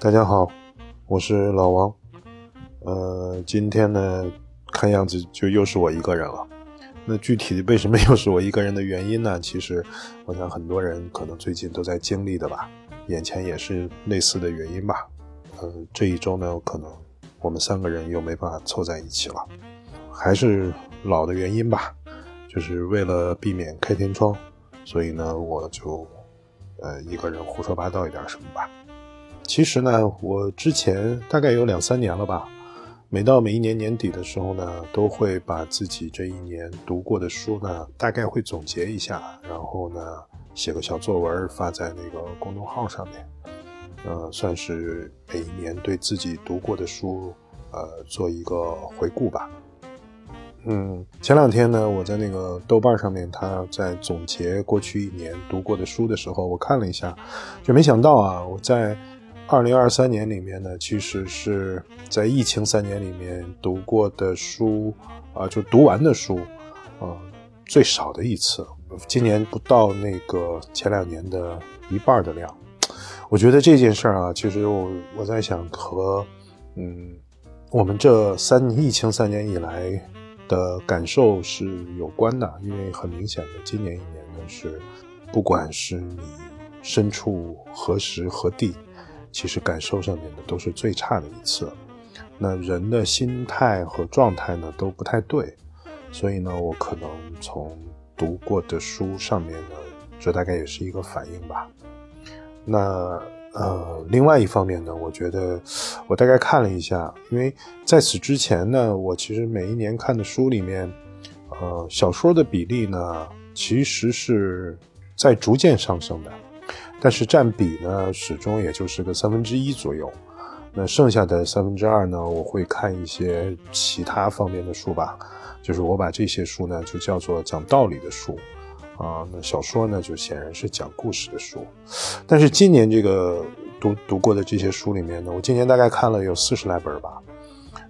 大家好，我是老王。呃，今天呢，看样子就又是我一个人了。那具体为什么又是我一个人的原因呢？其实，我想很多人可能最近都在经历的吧，眼前也是类似的原因吧。呃，这一周呢，可能我们三个人又没办法凑在一起了，还是老的原因吧，就是为了避免开天窗，所以呢，我就呃一个人胡说八道一点什么吧。其实呢，我之前大概有两三年了吧。每到每一年年底的时候呢，都会把自己这一年读过的书呢，大概会总结一下，然后呢，写个小作文发在那个公众号上面，呃，算是每一年对自己读过的书，呃，做一个回顾吧。嗯，前两天呢，我在那个豆瓣上面，他在总结过去一年读过的书的时候，我看了一下，就没想到啊，我在。二零二三年里面呢，其实是在疫情三年里面读过的书，啊，就读完的书，啊，最少的一次。今年不到那个前两年的一半的量。我觉得这件事儿啊，其实我我在想和，嗯，我们这三疫情三年以来的感受是有关的，因为很明显的，今年一年呢是，不管是你身处何时何地。其实感受上面的都是最差的一次，那人的心态和状态呢都不太对，所以呢，我可能从读过的书上面呢，这大概也是一个反应吧。那呃，另外一方面呢，我觉得我大概看了一下，因为在此之前呢，我其实每一年看的书里面，呃，小说的比例呢，其实是在逐渐上升的。但是占比呢，始终也就是个三分之一左右。那剩下的三分之二呢，我会看一些其他方面的书吧。就是我把这些书呢，就叫做讲道理的书啊。那小说呢，就显然是讲故事的书。但是今年这个读读过的这些书里面呢，我今年大概看了有四十来本吧。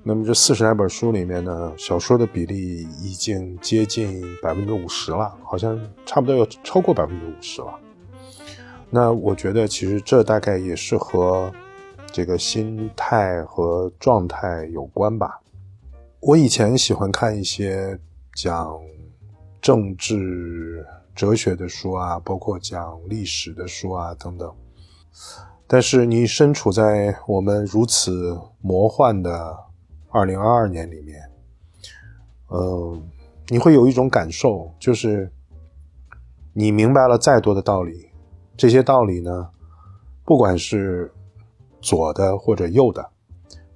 那么这四十来本书里面呢，小说的比例已经接近百分之五十了，好像差不多要超过百分之五十了。那我觉得，其实这大概也是和这个心态和状态有关吧。我以前喜欢看一些讲政治哲学的书啊，包括讲历史的书啊等等。但是你身处在我们如此魔幻的二零二二年里面，嗯，你会有一种感受，就是你明白了再多的道理。这些道理呢，不管是左的或者右的，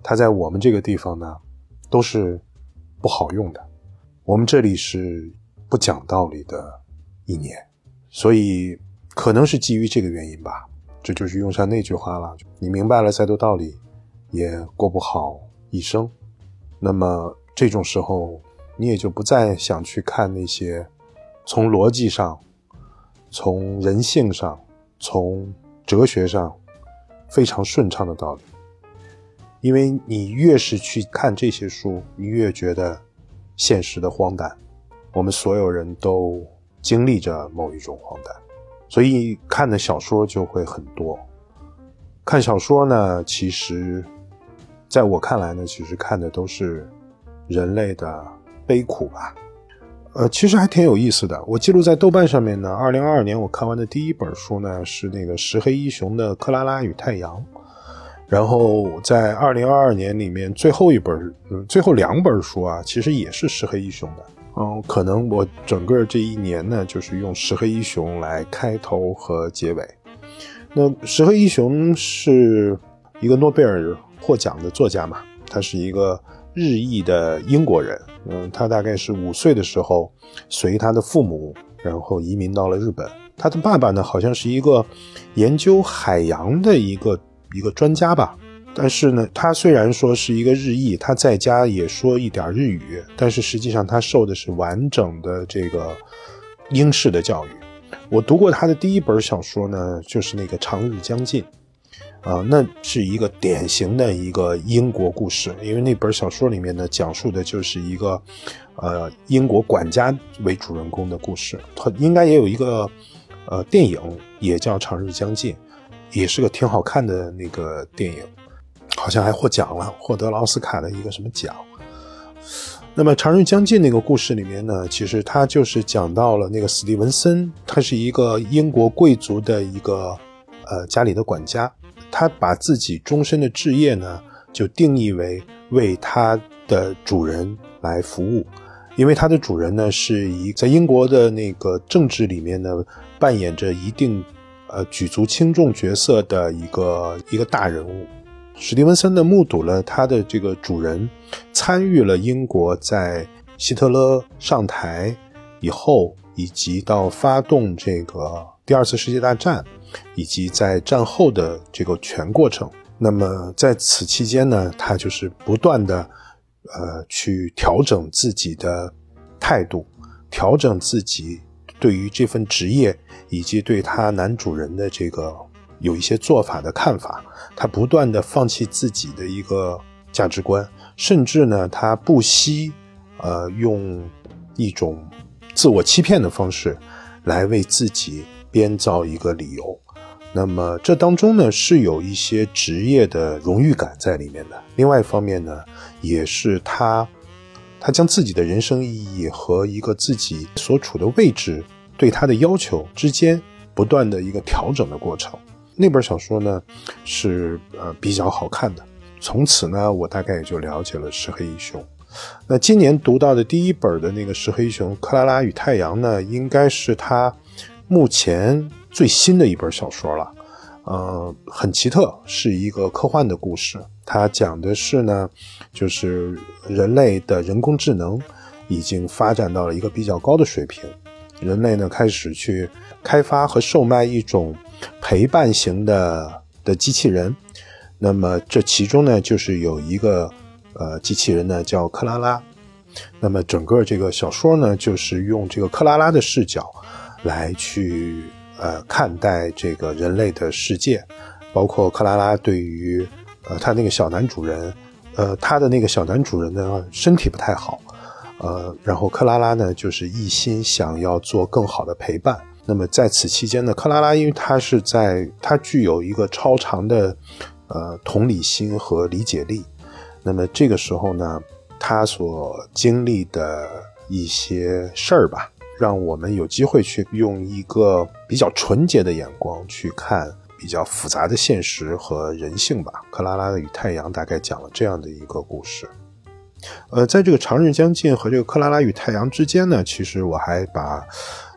它在我们这个地方呢，都是不好用的。我们这里是不讲道理的一年，所以可能是基于这个原因吧。这就是用上那句话了：你明白了再多道理，也过不好一生。那么这种时候，你也就不再想去看那些从逻辑上、从人性上。从哲学上非常顺畅的道理，因为你越是去看这些书，你越觉得现实的荒诞。我们所有人都经历着某一种荒诞，所以看的小说就会很多。看小说呢，其实在我看来呢，其实看的都是人类的悲苦吧。呃，其实还挺有意思的。我记录在豆瓣上面呢。二零二二年我看完的第一本书呢是那个石黑一雄的《克拉拉与太阳》，然后在二零二二年里面最后一本，最后两本书啊，其实也是石黑一雄的。嗯，可能我整个这一年呢，就是用石黑一雄来开头和结尾。那石黑一雄是一个诺贝尔获奖的作家嘛？他是一个。日裔的英国人，嗯，他大概是五岁的时候随他的父母，然后移民到了日本。他的爸爸呢，好像是一个研究海洋的一个一个专家吧。但是呢，他虽然说是一个日裔，他在家也说一点日语，但是实际上他受的是完整的这个英式的教育。我读过他的第一本小说呢，就是那个《长日将近》。啊，那是一个典型的一个英国故事，因为那本小说里面呢，讲述的就是一个，呃，英国管家为主人公的故事。它应该也有一个，呃，电影也叫《长日将近》，也是个挺好看的那个电影，好像还获奖了，获得了奥斯卡的一个什么奖。那么《长日将近》那个故事里面呢，其实他就是讲到了那个史蒂文森，他是一个英国贵族的一个呃家里的管家，他把自己终身的志业呢就定义为为他的主人来服务，因为他的主人呢是一在英国的那个政治里面呢扮演着一定呃举足轻重角色的一个一个大人物。史蒂文森呢，目睹了他的这个主人参与了英国在希特勒上台以后，以及到发动这个第二次世界大战，以及在战后的这个全过程。那么在此期间呢，他就是不断的呃去调整自己的态度，调整自己对于这份职业以及对他男主人的这个。有一些做法的看法，他不断的放弃自己的一个价值观，甚至呢，他不惜，呃，用一种自我欺骗的方式，来为自己编造一个理由。那么这当中呢，是有一些职业的荣誉感在里面的。另外一方面呢，也是他，他将自己的人生意义和一个自己所处的位置对他的要求之间不断的一个调整的过程。那本小说呢，是呃比较好看的。从此呢，我大概也就了解了石黑一雄。那今年读到的第一本的那个石黑一雄《克拉拉与太阳》呢，应该是他目前最新的一本小说了。呃，很奇特，是一个科幻的故事。它讲的是呢，就是人类的人工智能已经发展到了一个比较高的水平，人类呢开始去开发和售卖一种。陪伴型的的机器人，那么这其中呢，就是有一个呃机器人呢叫克拉拉，那么整个这个小说呢，就是用这个克拉拉的视角来去呃看待这个人类的世界，包括克拉拉对于呃他那个小男主人，呃他的那个小男主人呢身体不太好，呃然后克拉拉呢就是一心想要做更好的陪伴。那么在此期间呢，克拉拉因为她是在她具有一个超长的，呃同理心和理解力，那么这个时候呢，她所经历的一些事儿吧，让我们有机会去用一个比较纯洁的眼光去看比较复杂的现实和人性吧。克拉拉的与太阳大概讲了这样的一个故事，呃，在这个长日将近和这个克拉拉与太阳之间呢，其实我还把。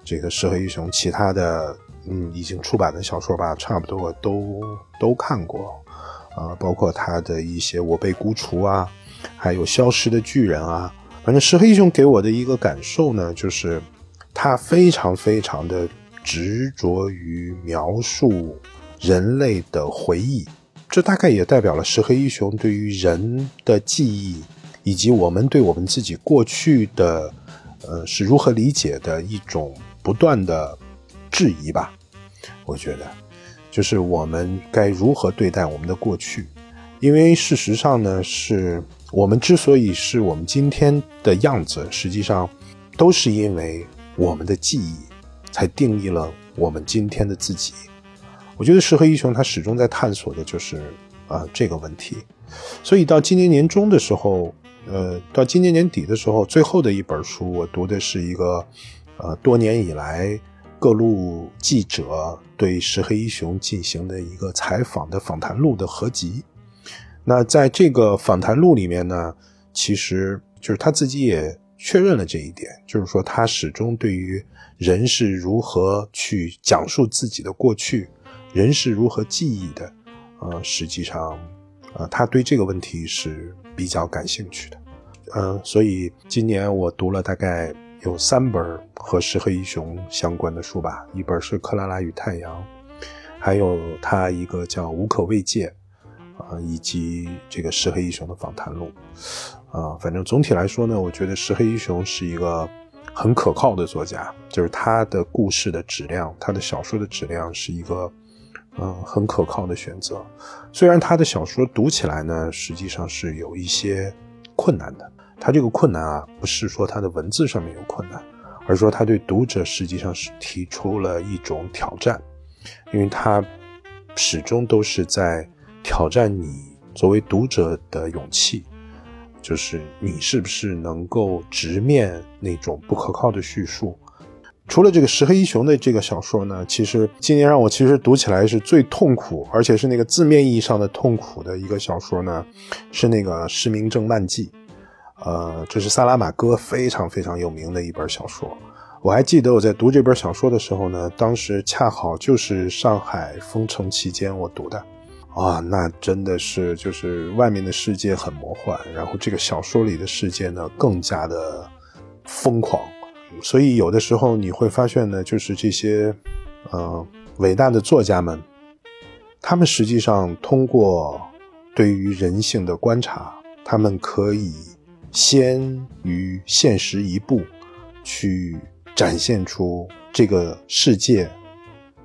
这个石黑一雄其他的嗯已经出版的小说吧，差不多都都看过，啊，包括他的一些《我被孤雏》啊，还有《消失的巨人》啊。反正石黑一雄给我的一个感受呢，就是他非常非常的执着于描述人类的回忆，这大概也代表了石黑一雄对于人的记忆以及我们对我们自己过去的呃是如何理解的一种。不断的质疑吧，我觉得，就是我们该如何对待我们的过去？因为事实上呢，是我们之所以是我们今天的样子，实际上都是因为我们的记忆才定义了我们今天的自己。我觉得石黑一雄他始终在探索的就是啊这个问题。所以到今年年中的时候，呃，到今年年底的时候，最后的一本书我读的是一个。呃，多年以来，各路记者对石黑一雄进行的一个采访的访谈录的合集。那在这个访谈录里面呢，其实就是他自己也确认了这一点，就是说他始终对于人是如何去讲述自己的过去，人是如何记忆的，呃，实际上，呃，他对这个问题是比较感兴趣的。呃，所以今年我读了大概。有三本和石黑一雄相关的书吧，一本是《克拉拉与太阳》，还有他一个叫《无可慰藉》，啊，以及这个石黑一雄的访谈录，啊，反正总体来说呢，我觉得石黑一雄是一个很可靠的作家，就是他的故事的质量，他的小说的质量是一个，嗯，很可靠的选择。虽然他的小说读起来呢，实际上是有一些困难的。他这个困难啊，不是说他的文字上面有困难，而是说他对读者实际上是提出了一种挑战，因为他始终都是在挑战你作为读者的勇气，就是你是不是能够直面那种不可靠的叙述。除了这个石黑一雄的这个小说呢，其实今年让我其实读起来是最痛苦，而且是那个字面意义上的痛苦的一个小说呢，是那个《失明症漫记》。呃，这是萨拉玛戈非常非常有名的一本小说。我还记得我在读这本小说的时候呢，当时恰好就是上海封城期间我读的，啊，那真的是就是外面的世界很魔幻，然后这个小说里的世界呢更加的疯狂，所以有的时候你会发现呢，就是这些呃伟大的作家们，他们实际上通过对于人性的观察，他们可以先于现实一步去。展现出这个世界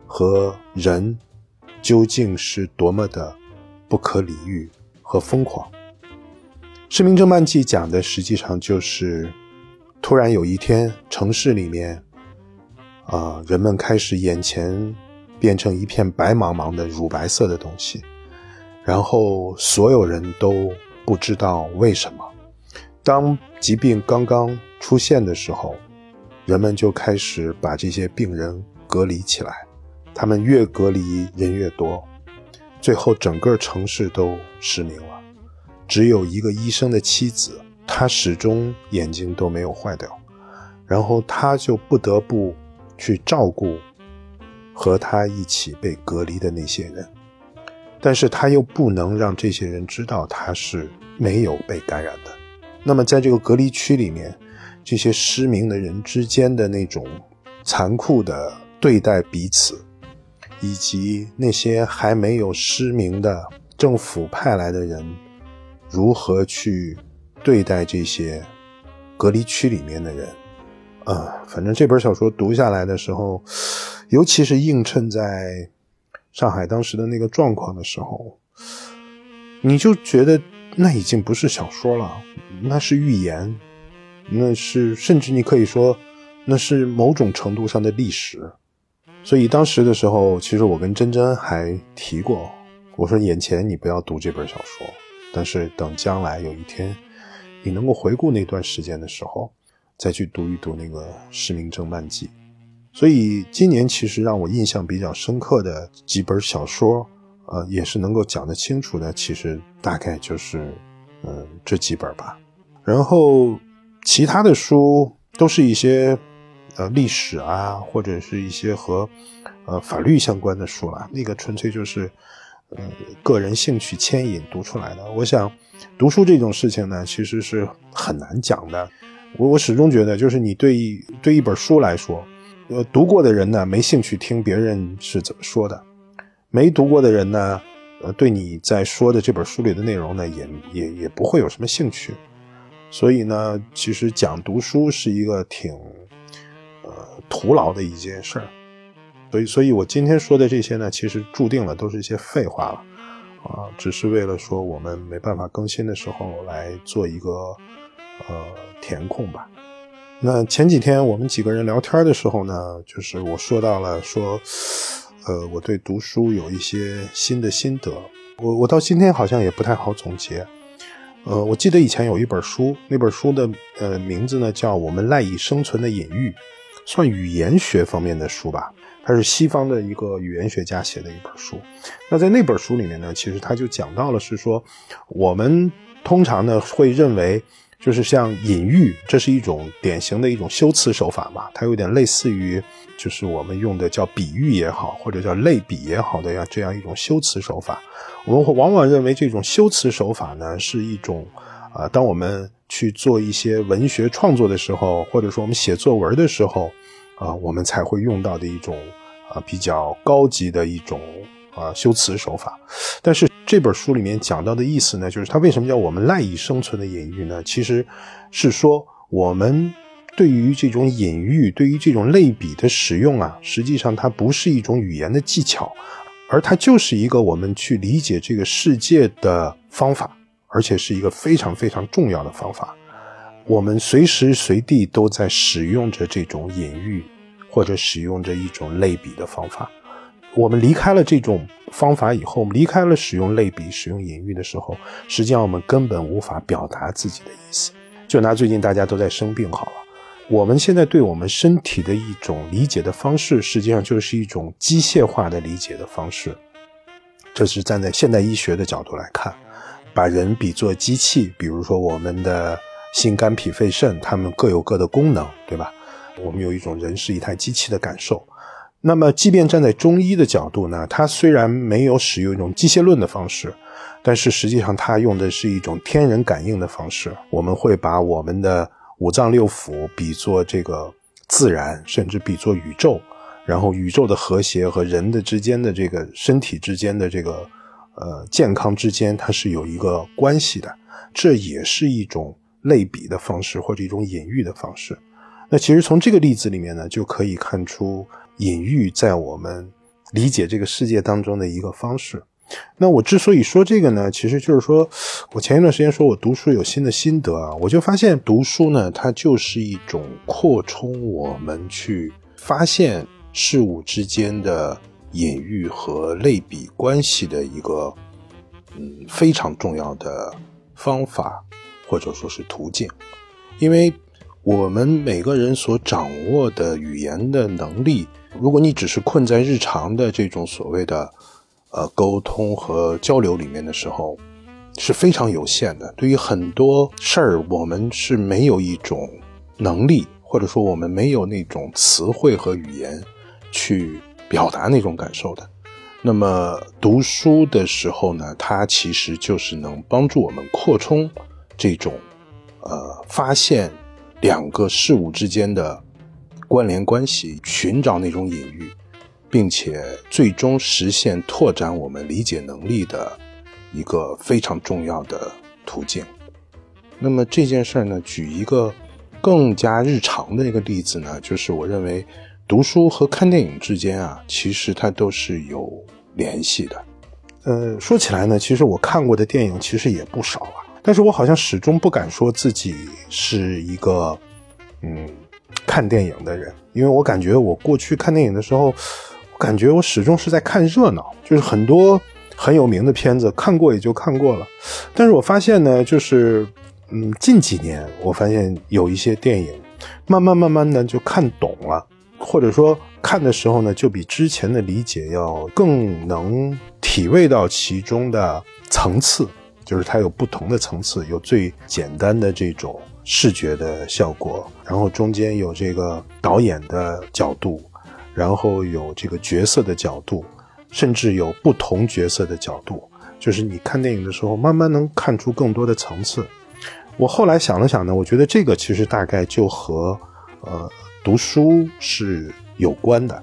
和人究竟是多么的不可理喻和疯狂。《失明症漫记》讲的实际上就是，突然有一天，城市里面，啊，人们开始眼前变成一片白茫茫的乳白色的东西，然后所有人都不知道为什么。当疾病刚刚出现的时候。人们就开始把这些病人隔离起来，他们越隔离人越多，最后整个城市都失明了。只有一个医生的妻子，她始终眼睛都没有坏掉，然后他就不得不去照顾和他一起被隔离的那些人，但是他又不能让这些人知道他是没有被感染的。那么在这个隔离区里面。这些失明的人之间的那种残酷的对待彼此，以及那些还没有失明的政府派来的人如何去对待这些隔离区里面的人，啊，反正这本小说读下来的时候，尤其是映衬在上海当时的那个状况的时候，你就觉得那已经不是小说了，那是预言。那是，甚至你可以说，那是某种程度上的历史。所以当时的时候，其实我跟珍珍还提过，我说眼前你不要读这本小说，但是等将来有一天，你能够回顾那段时间的时候，再去读一读那个《失明症漫记》。所以今年其实让我印象比较深刻的几本小说，呃，也是能够讲得清楚的，其实大概就是，嗯，这几本吧。然后。其他的书都是一些，呃，历史啊，或者是一些和，呃，法律相关的书了。那个纯粹就是，呃，个人兴趣牵引读出来的。我想，读书这种事情呢，其实是很难讲的。我我始终觉得，就是你对对一本书来说，呃，读过的人呢，没兴趣听别人是怎么说的；没读过的人呢，呃，对你在说的这本书里的内容呢，也也也不会有什么兴趣。所以呢，其实讲读书是一个挺，徒劳的一件事儿。所以，所以我今天说的这些呢，其实注定了都是一些废话了，啊，只是为了说我们没办法更新的时候来做一个，呃，填空吧。那前几天我们几个人聊天的时候呢，就是我说到了说，呃，我对读书有一些新的心得。我我到今天好像也不太好总结。呃，我记得以前有一本书，那本书的呃名字呢叫《我们赖以生存的隐喻》，算语言学方面的书吧。它是西方的一个语言学家写的一本书。那在那本书里面呢，其实他就讲到了，是说我们通常呢会认为，就是像隐喻，这是一种典型的一种修辞手法嘛，它有点类似于就是我们用的叫比喻也好，或者叫类比也好的呀这样一种修辞手法。我们会往往认为这种修辞手法呢，是一种，啊，当我们去做一些文学创作的时候，或者说我们写作文的时候，啊，我们才会用到的一种，啊，比较高级的一种，啊，修辞手法。但是这本书里面讲到的意思呢，就是它为什么叫我们赖以生存的隐喻呢？其实是说我们对于这种隐喻，对于这种类比的使用啊，实际上它不是一种语言的技巧。而它就是一个我们去理解这个世界的方法，而且是一个非常非常重要的方法。我们随时随地都在使用着这种隐喻，或者使用着一种类比的方法。我们离开了这种方法以后，离开了使用类比、使用隐喻的时候，实际上我们根本无法表达自己的意思。就拿最近大家都在生病好了，我们现在对我们身体的一种理解的方式，实际上就是一种机械化的理解的方式。这是站在现代医学的角度来看，把人比作机器，比如说我们的心、肝、脾、肺、肾，它们各有各的功能，对吧？我们有一种人是一台机器的感受。那么，即便站在中医的角度呢，它虽然没有使用一种机械论的方式，但是实际上它用的是一种天人感应的方式。我们会把我们的五脏六腑比作这个自然，甚至比作宇宙，然后宇宙的和谐和人的之间的这个身体之间的这个呃健康之间，它是有一个关系的。这也是一种类比的方式，或者一种隐喻的方式。那其实从这个例子里面呢，就可以看出。隐喻在我们理解这个世界当中的一个方式。那我之所以说这个呢，其实就是说我前一段时间说我读书有新的心得啊，我就发现读书呢，它就是一种扩充我们去发现事物之间的隐喻和类比关系的一个嗯非常重要的方法或者说是途径，因为我们每个人所掌握的语言的能力。如果你只是困在日常的这种所谓的，呃，沟通和交流里面的时候，是非常有限的。对于很多事儿，我们是没有一种能力，或者说我们没有那种词汇和语言去表达那种感受的。那么读书的时候呢，它其实就是能帮助我们扩充这种，呃，发现两个事物之间的。关联关系，寻找那种隐喻，并且最终实现拓展我们理解能力的一个非常重要的途径。那么这件事儿呢，举一个更加日常的一个例子呢，就是我认为读书和看电影之间啊，其实它都是有联系的。呃，说起来呢，其实我看过的电影其实也不少啊，但是我好像始终不敢说自己是一个，嗯。看电影的人，因为我感觉我过去看电影的时候，我感觉我始终是在看热闹，就是很多很有名的片子看过也就看过了。但是我发现呢，就是嗯，近几年我发现有一些电影，慢慢慢慢的就看懂了，或者说看的时候呢，就比之前的理解要更能体味到其中的层次，就是它有不同的层次，有最简单的这种。视觉的效果，然后中间有这个导演的角度，然后有这个角色的角度，甚至有不同角色的角度，就是你看电影的时候，慢慢能看出更多的层次。我后来想了想呢，我觉得这个其实大概就和呃读书是有关的，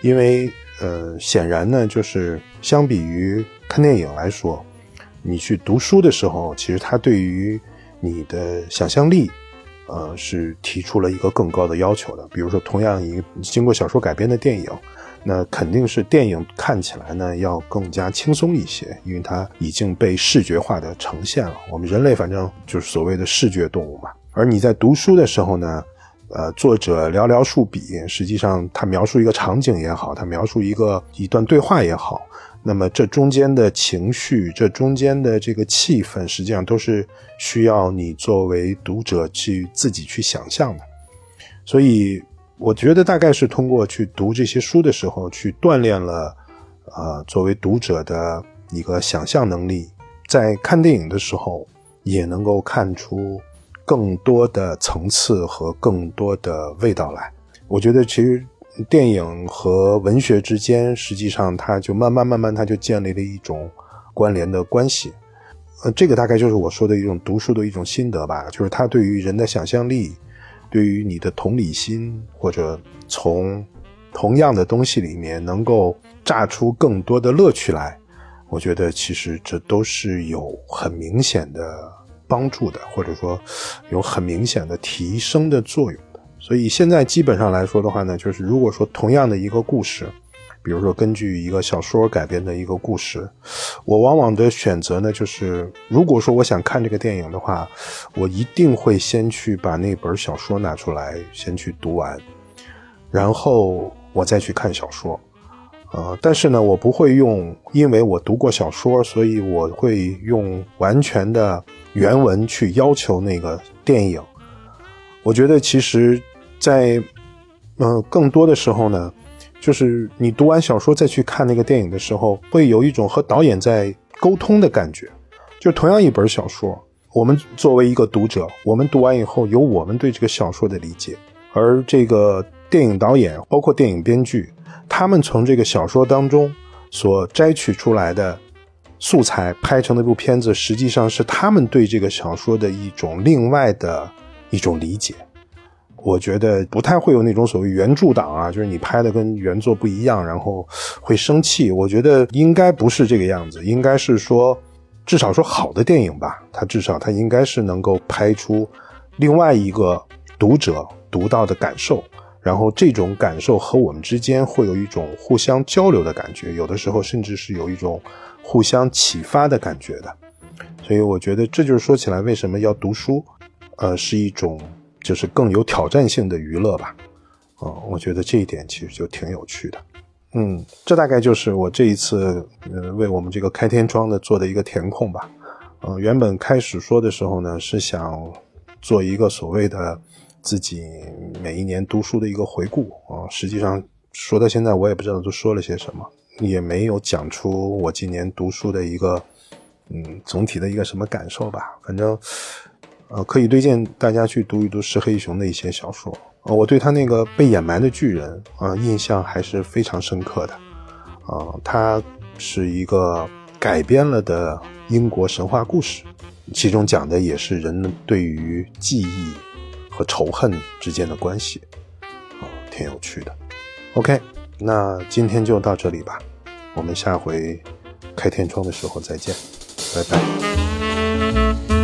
因为呃显然呢，就是相比于看电影来说，你去读书的时候，其实它对于你的想象力，呃，是提出了一个更高的要求的。比如说，同样一经过小说改编的电影，那肯定是电影看起来呢要更加轻松一些，因为它已经被视觉化的呈现了。我们人类反正就是所谓的视觉动物嘛。而你在读书的时候呢，呃，作者寥寥数笔，实际上他描述一个场景也好，他描述一个一段对话也好。那么这中间的情绪，这中间的这个气氛，实际上都是需要你作为读者去自己去想象的。所以，我觉得大概是通过去读这些书的时候，去锻炼了，呃，作为读者的一个想象能力。在看电影的时候，也能够看出更多的层次和更多的味道来。我觉得其实。电影和文学之间，实际上它就慢慢慢慢，它就建立了一种关联的关系。呃，这个大概就是我说的一种读书的一种心得吧，就是它对于人的想象力，对于你的同理心，或者从同样的东西里面能够榨出更多的乐趣来，我觉得其实这都是有很明显的帮助的，或者说有很明显的提升的作用。所以现在基本上来说的话呢，就是如果说同样的一个故事，比如说根据一个小说改编的一个故事，我往往的选择呢，就是如果说我想看这个电影的话，我一定会先去把那本小说拿出来，先去读完，然后我再去看小说。呃，但是呢，我不会用，因为我读过小说，所以我会用完全的原文去要求那个电影。我觉得其实，在嗯更多的时候呢，就是你读完小说再去看那个电影的时候，会有一种和导演在沟通的感觉。就同样一本小说，我们作为一个读者，我们读完以后有我们对这个小说的理解，而这个电影导演包括电影编剧。他们从这个小说当中所摘取出来的素材拍成的一部片子，实际上是他们对这个小说的一种另外的一种理解。我觉得不太会有那种所谓原著党啊，就是你拍的跟原作不一样，然后会生气。我觉得应该不是这个样子，应该是说，至少说好的电影吧，它至少它应该是能够拍出另外一个读者读到的感受。然后这种感受和我们之间会有一种互相交流的感觉，有的时候甚至是有一种互相启发的感觉的。所以我觉得这就是说起来为什么要读书，呃，是一种就是更有挑战性的娱乐吧。啊，我觉得这一点其实就挺有趣的。嗯，这大概就是我这一次呃为我们这个开天窗的做的一个填空吧。嗯，原本开始说的时候呢是想做一个所谓的。自己每一年读书的一个回顾啊，实际上说到现在，我也不知道都说了些什么，也没有讲出我今年读书的一个嗯总体的一个什么感受吧。反正呃，可以推荐大家去读一读石黑一雄的一些小说啊。我对他那个被掩埋的巨人啊，印象还是非常深刻的啊。他是一个改编了的英国神话故事，其中讲的也是人对于记忆。和仇恨之间的关系，啊，挺有趣的。OK，那今天就到这里吧，我们下回开天窗的时候再见，拜拜。